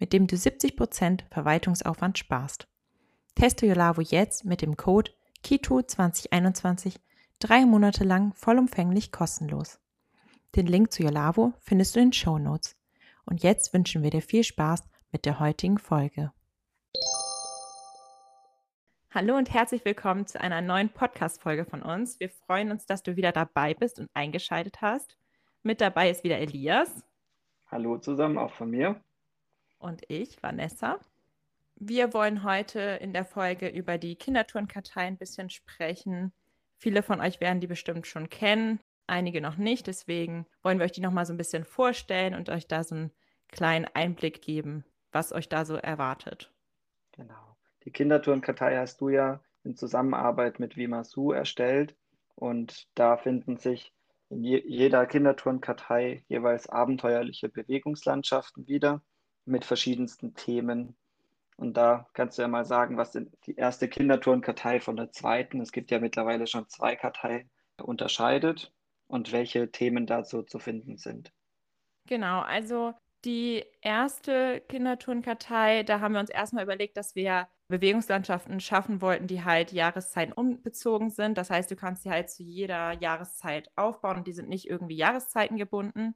mit dem du 70% Verwaltungsaufwand sparst. Teste Yolavo jetzt mit dem Code KITO2021 drei Monate lang vollumfänglich kostenlos. Den Link zu Yolavo findest du in den Show Notes. Und jetzt wünschen wir dir viel Spaß mit der heutigen Folge. Hallo und herzlich willkommen zu einer neuen Podcast-Folge von uns. Wir freuen uns, dass du wieder dabei bist und eingeschaltet hast. Mit dabei ist wieder Elias. Hallo zusammen, auch von mir. Und ich, Vanessa. Wir wollen heute in der Folge über die Kinderturnkartei ein bisschen sprechen. Viele von euch werden die bestimmt schon kennen, einige noch nicht. Deswegen wollen wir euch die nochmal so ein bisschen vorstellen und euch da so einen kleinen Einblick geben, was euch da so erwartet. Genau. Die Kinderturnkartei hast du ja in Zusammenarbeit mit Vimasu erstellt und da finden sich in je jeder Kinderturnkartei jeweils abenteuerliche Bewegungslandschaften wieder mit verschiedensten Themen. Und da kannst du ja mal sagen, was die erste Kinderturnkartei von der zweiten, es gibt ja mittlerweile schon zwei Karteien, unterscheidet und welche Themen dazu zu finden sind. Genau, also die erste Kinderturnkartei, da haben wir uns erstmal überlegt, dass wir Bewegungslandschaften schaffen wollten, die halt Jahreszeiten umbezogen sind. Das heißt, du kannst sie halt zu jeder Jahreszeit aufbauen und die sind nicht irgendwie Jahreszeiten gebunden.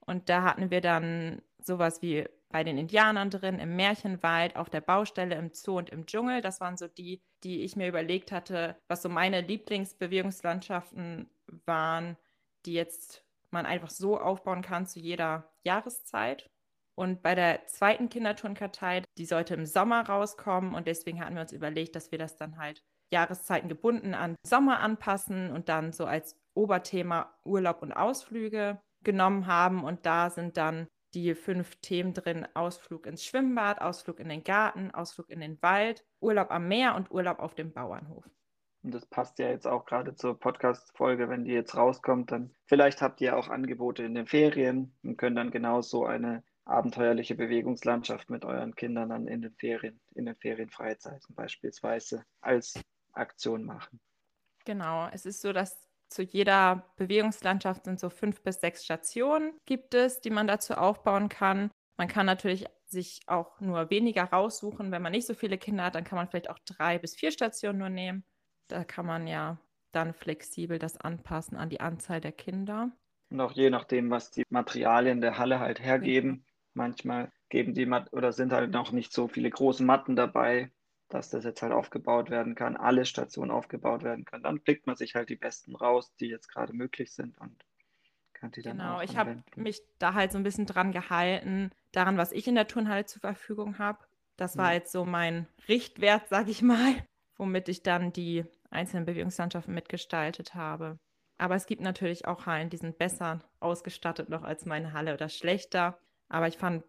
Und da hatten wir dann sowas wie bei den Indianern drin, im Märchenwald, auf der Baustelle, im Zoo und im Dschungel. Das waren so die, die ich mir überlegt hatte, was so meine Lieblingsbewegungslandschaften waren, die jetzt man einfach so aufbauen kann zu jeder Jahreszeit. Und bei der zweiten Kinderturnkartei, die sollte im Sommer rauskommen und deswegen hatten wir uns überlegt, dass wir das dann halt Jahreszeiten gebunden an Sommer anpassen und dann so als Oberthema Urlaub und Ausflüge genommen haben. Und da sind dann die fünf Themen drin: Ausflug ins Schwimmbad, Ausflug in den Garten, Ausflug in den Wald, Urlaub am Meer und Urlaub auf dem Bauernhof. Und das passt ja jetzt auch gerade zur Podcast-Folge, wenn die jetzt rauskommt, dann vielleicht habt ihr auch Angebote in den Ferien und könnt dann genauso eine abenteuerliche Bewegungslandschaft mit euren Kindern dann in den Ferien, in den Ferienfreizeiten beispielsweise als Aktion machen. Genau, es ist so, dass zu jeder Bewegungslandschaft sind so fünf bis sechs Stationen gibt es, die man dazu aufbauen kann. Man kann natürlich sich auch nur weniger raussuchen. Wenn man nicht so viele Kinder hat, dann kann man vielleicht auch drei bis vier Stationen nur nehmen. Da kann man ja dann flexibel das anpassen an die Anzahl der Kinder. Und auch je nachdem, was die Materialien der Halle halt hergeben. Manchmal geben die Mat oder sind halt noch nicht so viele große Matten dabei, dass das jetzt halt aufgebaut werden kann, alle Stationen aufgebaut werden können. Dann pickt man sich halt die besten raus, die jetzt gerade möglich sind und kann die dann Genau, ich habe mich da halt so ein bisschen dran gehalten, daran, was ich in der Turnhalle zur Verfügung habe. Das war ja. jetzt so mein Richtwert, sag ich mal, womit ich dann die einzelnen Bewegungslandschaften mitgestaltet habe. Aber es gibt natürlich auch Hallen, die sind besser ausgestattet noch als meine Halle oder schlechter. Aber ich fand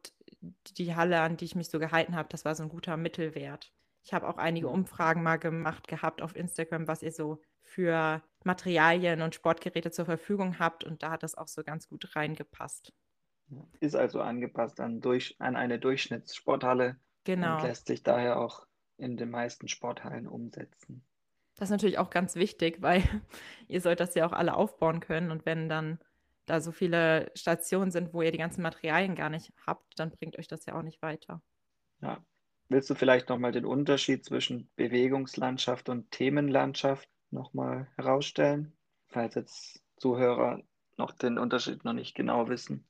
die Halle, an die ich mich so gehalten habe, das war so ein guter Mittelwert. Ich habe auch einige Umfragen mal gemacht gehabt auf Instagram, was ihr so für Materialien und Sportgeräte zur Verfügung habt. Und da hat das auch so ganz gut reingepasst. Ist also angepasst an, durch, an eine Durchschnittssporthalle genau. und lässt sich daher auch in den meisten Sporthallen umsetzen. Das ist natürlich auch ganz wichtig, weil ihr sollt das ja auch alle aufbauen können. Und wenn dann da so viele Stationen sind, wo ihr die ganzen Materialien gar nicht habt, dann bringt euch das ja auch nicht weiter. Ja. Willst du vielleicht nochmal den Unterschied zwischen Bewegungslandschaft und Themenlandschaft nochmal herausstellen, falls jetzt Zuhörer noch den Unterschied noch nicht genau wissen?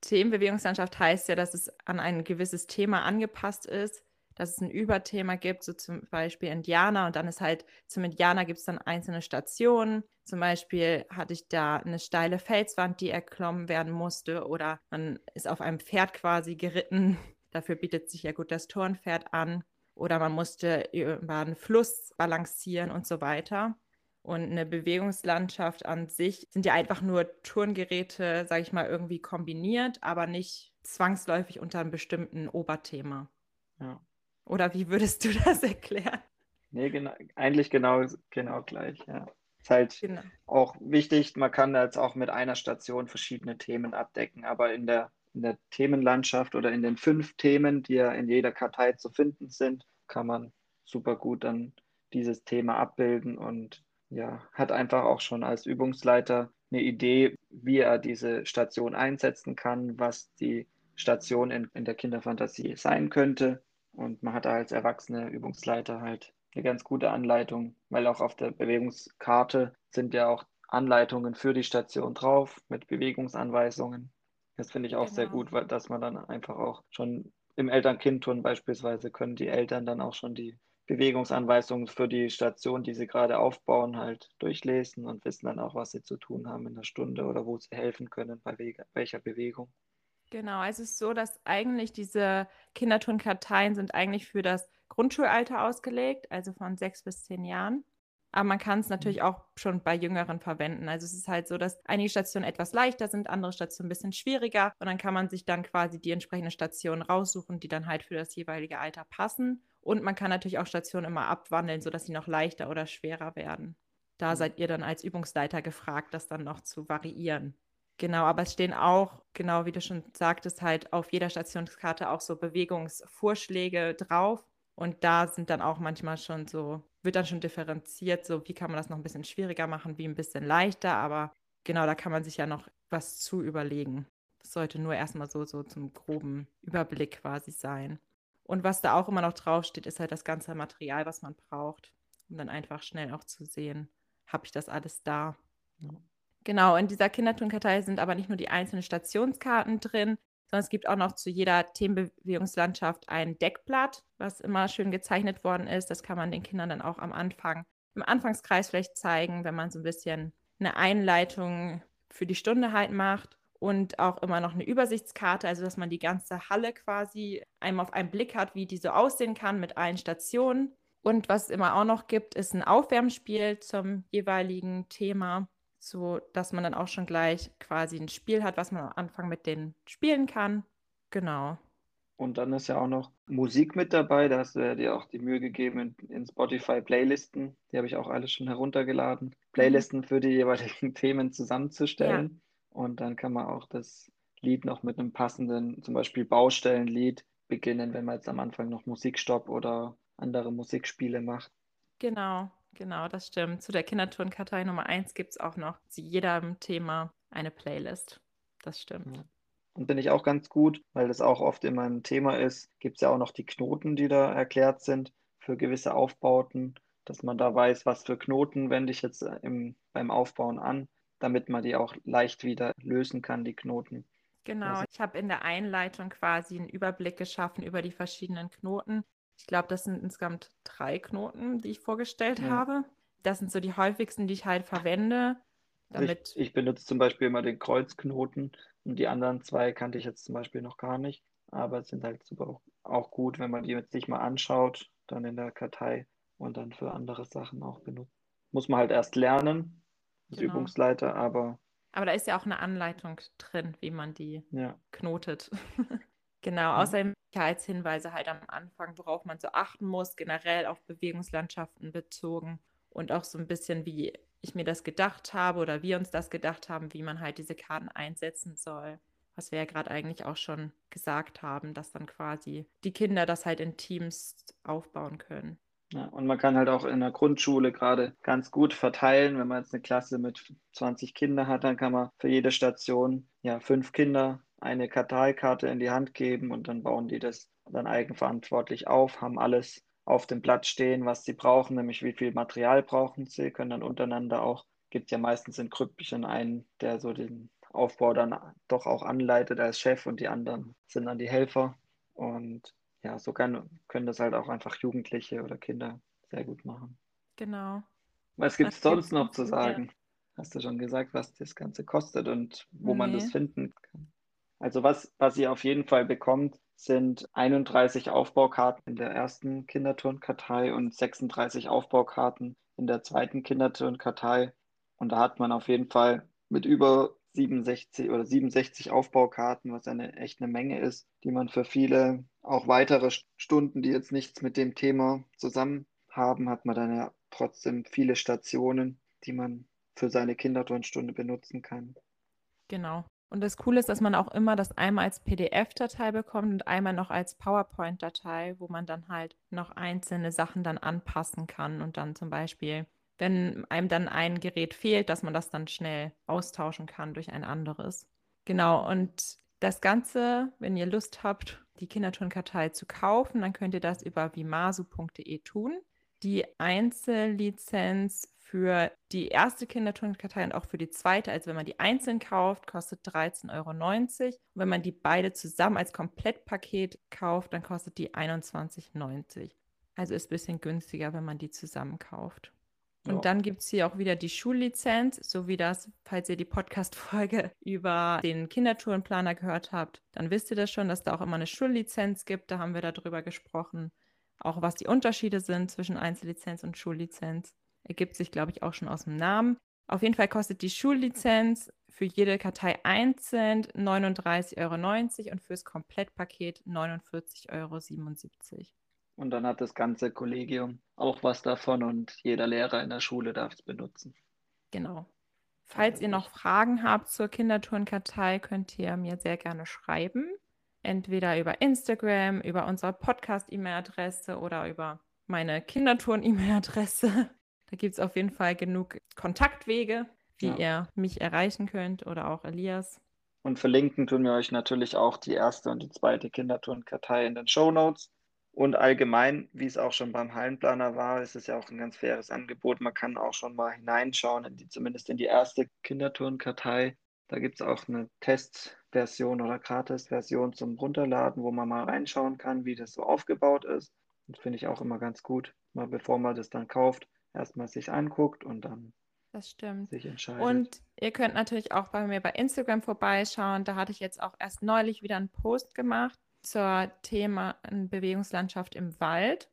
Themenbewegungslandschaft heißt ja, dass es an ein gewisses Thema angepasst ist dass es ein Überthema gibt, so zum Beispiel Indianer und dann ist halt zum Indianer gibt es dann einzelne Stationen. Zum Beispiel hatte ich da eine steile Felswand, die erklommen werden musste oder man ist auf einem Pferd quasi geritten. Dafür bietet sich ja gut das Turnpferd an. Oder man musste über einen Fluss balancieren und so weiter. Und eine Bewegungslandschaft an sich sind ja einfach nur Turngeräte, sage ich mal, irgendwie kombiniert, aber nicht zwangsläufig unter einem bestimmten Oberthema. Ja. Oder wie würdest du das erklären? Nee, genau, eigentlich genau, genau gleich, ja. Ist halt genau. auch wichtig, man kann jetzt auch mit einer Station verschiedene Themen abdecken, aber in der, in der Themenlandschaft oder in den fünf Themen, die ja in jeder Kartei zu finden sind, kann man super gut dann dieses Thema abbilden und ja, hat einfach auch schon als Übungsleiter eine Idee, wie er diese Station einsetzen kann, was die Station in, in der Kinderfantasie sein könnte. Und man hat da als erwachsene Übungsleiter halt eine ganz gute Anleitung, weil auch auf der Bewegungskarte sind ja auch Anleitungen für die Station drauf mit Bewegungsanweisungen. Das finde ich auch genau. sehr gut, weil dass man dann einfach auch schon im Eltern-Kind-Turn beispielsweise können die Eltern dann auch schon die Bewegungsanweisungen für die Station, die sie gerade aufbauen, halt durchlesen und wissen dann auch, was sie zu tun haben in der Stunde oder wo sie helfen können, bei welcher Bewegung. Genau, also es ist so, dass eigentlich diese Kinderturnkarteien sind eigentlich für das Grundschulalter ausgelegt, also von sechs bis zehn Jahren. Aber man kann es natürlich mhm. auch schon bei Jüngeren verwenden. Also es ist halt so, dass einige Stationen etwas leichter sind, andere Stationen ein bisschen schwieriger. Und dann kann man sich dann quasi die entsprechende Station raussuchen, die dann halt für das jeweilige Alter passen. Und man kann natürlich auch Stationen immer abwandeln, sodass sie noch leichter oder schwerer werden. Da mhm. seid ihr dann als Übungsleiter gefragt, das dann noch zu variieren. Genau, aber es stehen auch, genau wie du schon sagtest, halt auf jeder Stationskarte auch so Bewegungsvorschläge drauf. Und da sind dann auch manchmal schon so, wird dann schon differenziert, so wie kann man das noch ein bisschen schwieriger machen, wie ein bisschen leichter. Aber genau, da kann man sich ja noch was zu überlegen. Das sollte nur erstmal so, so zum groben Überblick quasi sein. Und was da auch immer noch draufsteht, ist halt das ganze Material, was man braucht, um dann einfach schnell auch zu sehen, habe ich das alles da. Ja. Genau, in dieser Kinderturnkartei sind aber nicht nur die einzelnen Stationskarten drin, sondern es gibt auch noch zu jeder Themenbewegungslandschaft ein Deckblatt, was immer schön gezeichnet worden ist. Das kann man den Kindern dann auch am Anfang im Anfangskreis vielleicht zeigen, wenn man so ein bisschen eine Einleitung für die Stunde halt macht und auch immer noch eine Übersichtskarte, also dass man die ganze Halle quasi einmal auf einen Blick hat, wie die so aussehen kann mit allen Stationen. Und was es immer auch noch gibt, ist ein Aufwärmspiel zum jeweiligen Thema, so dass man dann auch schon gleich quasi ein Spiel hat, was man am Anfang mit denen spielen kann. Genau. Und dann ist ja auch noch Musik mit dabei. Da hast du dir auch die Mühe gegeben in, in Spotify Playlisten. Die habe ich auch alles schon heruntergeladen. Mhm. Playlisten für die jeweiligen Themen zusammenzustellen. Ja. Und dann kann man auch das Lied noch mit einem passenden, zum Beispiel Baustellenlied beginnen, wenn man jetzt am Anfang noch Musikstopp oder andere Musikspiele macht. Genau, genau, das stimmt. Zu der Kinderturnkartei Nummer 1 gibt es auch noch zu jedem Thema eine Playlist. Das stimmt. Ja. Und bin ich auch ganz gut, weil das auch oft immer ein Thema ist, gibt es ja auch noch die Knoten, die da erklärt sind für gewisse Aufbauten, dass man da weiß, was für Knoten wende ich jetzt im, beim Aufbauen an damit man die auch leicht wieder lösen kann, die Knoten. Genau, also, ich habe in der Einleitung quasi einen Überblick geschaffen über die verschiedenen Knoten. Ich glaube, das sind insgesamt drei Knoten, die ich vorgestellt ja. habe. Das sind so die häufigsten, die ich halt verwende. Damit ich, ich benutze zum Beispiel immer den Kreuzknoten und die anderen zwei kannte ich jetzt zum Beispiel noch gar nicht. Aber es sind halt super auch gut, wenn man die jetzt sich mal anschaut, dann in der Kartei und dann für andere Sachen auch benutzt. Muss man halt erst lernen, als genau. Übungsleiter, aber. Aber da ist ja auch eine Anleitung drin, wie man die ja. knotet. genau, außerdem Sicherheitshinweise halt am Anfang, worauf man so achten muss, generell auf Bewegungslandschaften bezogen und auch so ein bisschen, wie ich mir das gedacht habe oder wir uns das gedacht haben, wie man halt diese Karten einsetzen soll. Was wir ja gerade eigentlich auch schon gesagt haben, dass dann quasi die Kinder das halt in Teams aufbauen können. Ja, und man kann halt auch in der Grundschule gerade ganz gut verteilen. Wenn man jetzt eine Klasse mit 20 Kindern hat, dann kann man für jede Station ja fünf Kinder eine Karteikarte in die Hand geben und dann bauen die das dann eigenverantwortlich auf, haben alles auf dem Blatt stehen, was sie brauchen, nämlich wie viel Material brauchen sie, können dann untereinander auch, gibt ja meistens in Krüppchen einen, der so den Aufbau dann doch auch anleitet als Chef und die anderen sind dann die Helfer. Und ja, so kann, können das halt auch einfach Jugendliche oder Kinder sehr gut machen. Genau. Was gibt es sonst noch zu sagen? Ja. Hast du schon gesagt, was das Ganze kostet und wo nee. man das finden kann? Also was, was ihr auf jeden Fall bekommt, sind 31 Aufbaukarten in der ersten Kinderturnkartei und 36 Aufbaukarten in der zweiten Kinderturnkartei. Und da hat man auf jeden Fall mit über 67 oder 67 Aufbaukarten, was eine echt eine Menge ist, die man für viele auch weitere Stunden, die jetzt nichts mit dem Thema zusammen haben, hat man dann ja trotzdem viele Stationen, die man für seine Kinderturnstunde benutzen kann. Genau. Und das Coole ist, dass man auch immer das einmal als PDF-Datei bekommt und einmal noch als PowerPoint-Datei, wo man dann halt noch einzelne Sachen dann anpassen kann und dann zum Beispiel, wenn einem dann ein Gerät fehlt, dass man das dann schnell austauschen kann durch ein anderes. Genau, und das Ganze, wenn ihr Lust habt, die Kinderturnkartei zu kaufen, dann könnt ihr das über vimasu.de tun. Die Einzellizenz für die erste Kinderturnkartei und auch für die zweite, also wenn man die einzeln kauft, kostet 13,90 Euro. Und wenn man die beide zusammen als Komplettpaket kauft, dann kostet die 21,90 Also ist ein bisschen günstiger, wenn man die zusammen kauft. Und ja. dann gibt es hier auch wieder die Schullizenz, so wie das, falls ihr die Podcast-Folge über den Kindertourenplaner gehört habt, dann wisst ihr das schon, dass da auch immer eine Schullizenz gibt. Da haben wir darüber gesprochen. Auch was die Unterschiede sind zwischen Einzellizenz und Schullizenz. Ergibt sich, glaube ich, auch schon aus dem Namen. Auf jeden Fall kostet die Schullizenz für jede Kartei einzeln 39,90 Euro und fürs Komplettpaket 49,77 Euro. Und dann hat das ganze Kollegium auch was davon und jeder Lehrer in der Schule darf es benutzen. Genau. Falls ihr noch Fragen habt zur Kindertourenkartei, könnt ihr mir sehr gerne schreiben. Entweder über Instagram, über unsere Podcast-E-Mail-Adresse oder über meine Kindertouren-E-Mail-Adresse. Da gibt es auf jeden Fall genug Kontaktwege, wie ja. ihr mich erreichen könnt oder auch Elias. Und verlinken tun wir euch natürlich auch die erste und die zweite Kindertourenkartei in den Show Notes. Und allgemein, wie es auch schon beim Hallenplaner war, ist es ja auch ein ganz faires Angebot. Man kann auch schon mal hineinschauen, in die, zumindest in die erste Kindertourenkartei. Da gibt es auch eine Testversion oder Gratis-Version zum Runterladen, wo man mal reinschauen kann, wie das so aufgebaut ist. Das finde ich auch immer ganz gut, mal bevor man das dann kauft, erstmal sich anguckt und dann das stimmt. sich entscheidet. Und ihr könnt natürlich auch bei mir bei Instagram vorbeischauen. Da hatte ich jetzt auch erst neulich wieder einen Post gemacht zur Thema Bewegungslandschaft im Wald.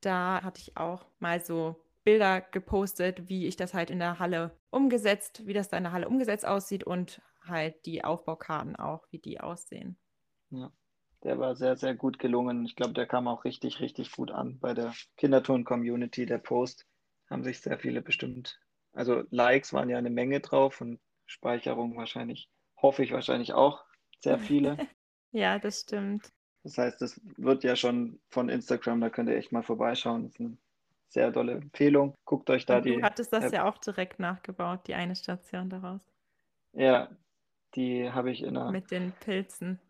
Da hatte ich auch mal so Bilder gepostet, wie ich das halt in der Halle umgesetzt, wie das da in der Halle umgesetzt aussieht und halt die Aufbaukarten auch, wie die aussehen. Ja, der war sehr, sehr gut gelungen. Ich glaube, der kam auch richtig, richtig gut an bei der Kinderturn-Community, der Post. Haben sich sehr viele bestimmt, also Likes waren ja eine Menge drauf und Speicherung wahrscheinlich, hoffe ich wahrscheinlich auch sehr viele. Ja, das stimmt. Das heißt, das wird ja schon von Instagram, da könnt ihr echt mal vorbeischauen. Das ist eine sehr tolle Empfehlung. Guckt euch da Und die. Du hattest das App. ja auch direkt nachgebaut, die eine Station daraus. Ja, die habe ich in der. Mit den Pilzen.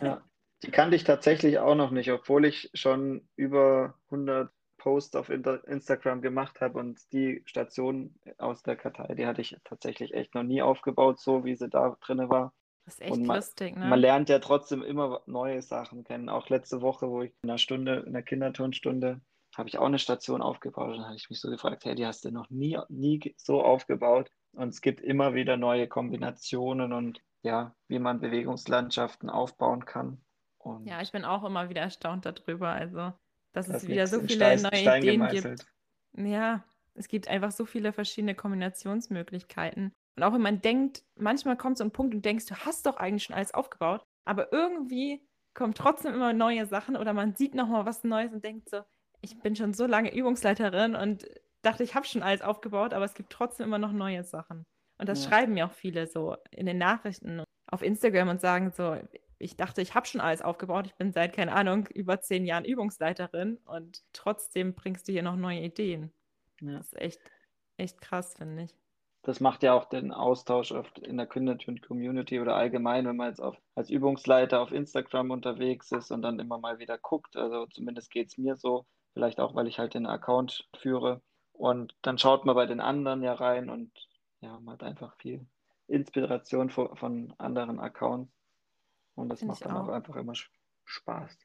ja, die kannte ich tatsächlich auch noch nicht, obwohl ich schon über 100 Posts auf Instagram gemacht habe und die Station aus der Kartei, die hatte ich tatsächlich echt noch nie aufgebaut, so wie sie da drin war. Das ist echt man, lustig, ne? Man lernt ja trotzdem immer neue Sachen kennen. Auch letzte Woche, wo ich in einer Stunde, in der Kinderturnstunde, habe ich auch eine Station aufgebaut. Und habe ich mich so gefragt, hey, die hast du noch nie, nie so aufgebaut. Und es gibt immer wieder neue Kombinationen und ja, wie man Bewegungslandschaften aufbauen kann. Und ja, ich bin auch immer wieder erstaunt darüber. Also, dass das es wieder so viele Stein, neue Stein Ideen gemeißelt. gibt. Ja, es gibt einfach so viele verschiedene Kombinationsmöglichkeiten. Und auch wenn man denkt, manchmal kommt so ein Punkt und denkst, du hast doch eigentlich schon alles aufgebaut, aber irgendwie kommen trotzdem immer neue Sachen oder man sieht nochmal was Neues und denkt so, ich bin schon so lange Übungsleiterin und dachte, ich habe schon alles aufgebaut, aber es gibt trotzdem immer noch neue Sachen. Und das ja. schreiben mir auch viele so in den Nachrichten auf Instagram und sagen so, ich dachte, ich habe schon alles aufgebaut. Ich bin seit, keine Ahnung, über zehn Jahren Übungsleiterin und trotzdem bringst du hier noch neue Ideen. Ja. Das ist echt, echt krass, finde ich das macht ja auch den Austausch oft in der Community oder allgemein, wenn man jetzt auf, als Übungsleiter auf Instagram unterwegs ist und dann immer mal wieder guckt. Also zumindest geht es mir so, vielleicht auch, weil ich halt den Account führe. Und dann schaut man bei den anderen ja rein und ja, man hat einfach viel Inspiration von, von anderen Accounts. Und das Find macht dann auch. auch einfach immer Spaß.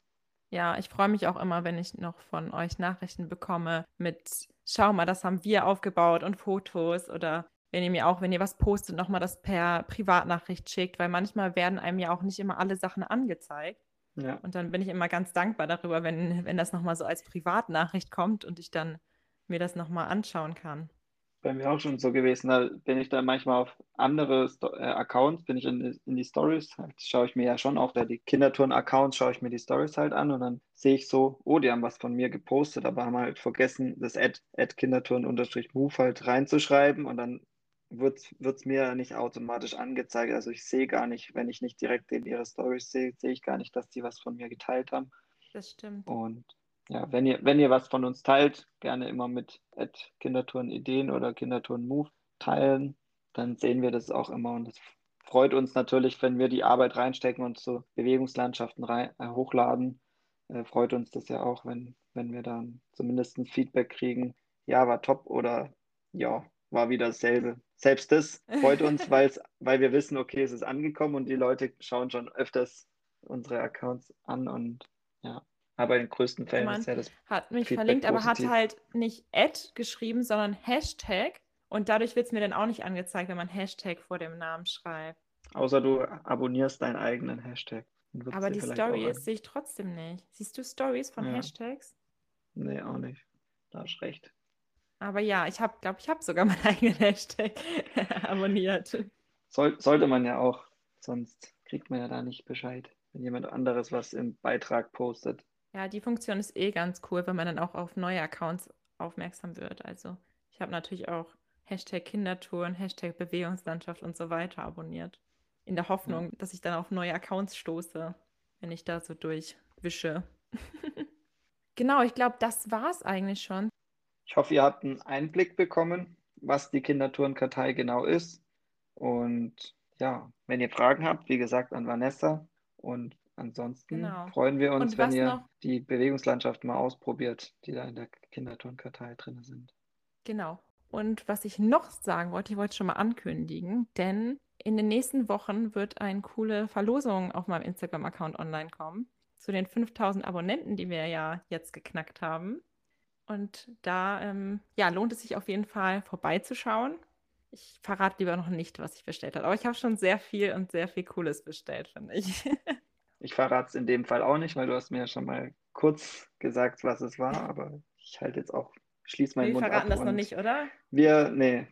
Ja, ich freue mich auch immer, wenn ich noch von euch Nachrichten bekomme mit, schau mal, das haben wir aufgebaut und Fotos oder wenn ihr mir auch, wenn ihr was postet, nochmal das per Privatnachricht schickt, weil manchmal werden einem ja auch nicht immer alle Sachen angezeigt. Ja. Und dann bin ich immer ganz dankbar darüber, wenn, wenn das nochmal so als Privatnachricht kommt und ich dann mir das nochmal anschauen kann. Bei mir auch schon so gewesen. Da bin ich dann manchmal auf andere Sto äh, Accounts, bin ich in, in die Stories, halt, schaue ich mir ja schon auch, die Kinderturn-Accounts schaue ich mir die Stories halt an und dann sehe ich so, oh, die haben was von mir gepostet, aber haben halt vergessen, das Ad, Ad Kinderturn-Move halt reinzuschreiben und dann wird es mir nicht automatisch angezeigt. Also ich sehe gar nicht, wenn ich nicht direkt in ihre Stories sehe, sehe ich gar nicht, dass die was von mir geteilt haben. Das stimmt. Und ja, wenn ihr, wenn ihr was von uns teilt, gerne immer mit Kindertouren Ideen oder Kindertouren Move teilen, dann sehen wir das auch immer und es freut uns natürlich, wenn wir die Arbeit reinstecken und so Bewegungslandschaften rein, äh, hochladen. Äh, freut uns das ja auch, wenn, wenn wir dann zumindest ein Feedback kriegen, ja, war top oder ja, war wieder dasselbe. Selbst das freut uns, weil's, weil wir wissen, okay, es ist angekommen und die Leute schauen schon öfters unsere Accounts an und ja. Aber in den größten Fällen Mann ist ja das. Hat mich Feedback verlinkt, aber hat halt nicht Ad geschrieben, sondern Hashtag. Und dadurch wird es mir dann auch nicht angezeigt, wenn man Hashtag vor dem Namen schreibt. Außer du abonnierst deinen eigenen Hashtag. Aber die Stories sehe ich trotzdem nicht. Siehst du Stories von Ja. Hashtags? Nee, auch nicht. Da hast du recht. Aber ja, ich habe, glaube ich, habe sogar meinen eigenen Hashtag abonniert. Soll, sollte man ja auch, sonst kriegt man ja da nicht Bescheid, wenn jemand anderes was im Beitrag postet. Ja, die Funktion ist eh ganz cool, wenn man dann auch auf neue Accounts aufmerksam wird. Also ich habe natürlich auch Hashtag Kindertouren, Hashtag Bewegungslandschaft und so weiter abonniert. In der Hoffnung, dass ich dann auf neue Accounts stoße, wenn ich da so durchwische. genau, ich glaube, das war es eigentlich schon. Ich hoffe, ihr habt einen Einblick bekommen, was die Kindertourenkartei genau ist. Und ja, wenn ihr Fragen habt, wie gesagt, an Vanessa. Und ansonsten Genau. freuen wir uns, wenn ihr noch? die Bewegungslandschaft mal ausprobiert, die da in der Kindertourenkartei drin sind. Genau. Und was ich noch sagen wollte, ich wollte schon mal ankündigen, denn in den nächsten Wochen wird eine coole Verlosung auf meinem Instagram-Account online kommen zu den 5000 Abonnenten, die wir ja jetzt geknackt haben. Und da ähm, ja, lohnt es sich auf jeden Fall vorbeizuschauen. Ich verrate lieber noch nicht, was ich bestellt habe, aber ich habe schon sehr viel und sehr viel Cooles bestellt, finde ich. Ich verrate es in dem Fall auch nicht, weil du hast mir ja schon mal kurz gesagt, was es war, aber ich halte jetzt auch, schließe meinen Wir Mund verraten ab das noch nicht, oder? Wir, nee,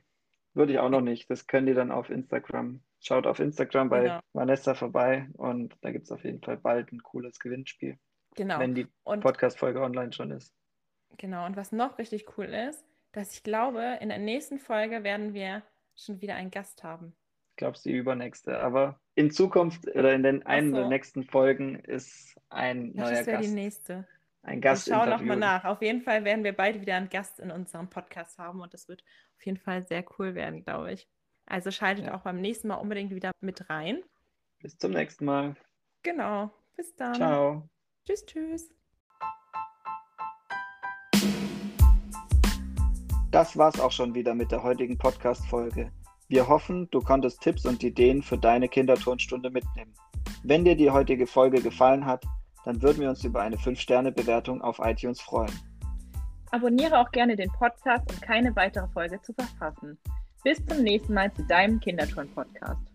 würde ich auch noch nicht. Das könnt ihr dann auf Instagram. Schaut auf Instagram bei Genau. Vanessa vorbei und da gibt es auf jeden Fall bald ein cooles Gewinnspiel, Genau. wenn die Podcast-Folge online schon ist. Genau, und was noch richtig cool ist, dass ich glaube, in der nächsten Folge werden wir schon wieder einen Gast haben. Ich glaube, es ist die übernächste. Aber in Zukunft oder in den einen der so. nächsten Folgen ist ein Ja, neuer das wäre die Gast. nächste. Ein Gast schauen nochmal interviewt. nach. Auf jeden Fall werden wir bald wieder einen Gast in unserem Podcast haben und das wird auf jeden Fall sehr cool werden, glaube ich. Also schaltet Ja. auch beim nächsten Mal unbedingt wieder mit rein. Bis zum nächsten Mal. Genau. Bis dann. Ciao. Tschüss, tschüss. Das war's auch schon wieder mit der heutigen Podcast-Folge. Wir hoffen, du konntest Tipps und Ideen für deine Kinderturnstunde mitnehmen. Wenn dir die heutige Folge gefallen hat, dann würden wir uns über eine 5-Sterne-Bewertung auf iTunes freuen. Abonniere auch gerne den Podcast, um keine weitere Folge zu verpassen. Bis zum nächsten Mal zu deinem Kinderturn-Podcast.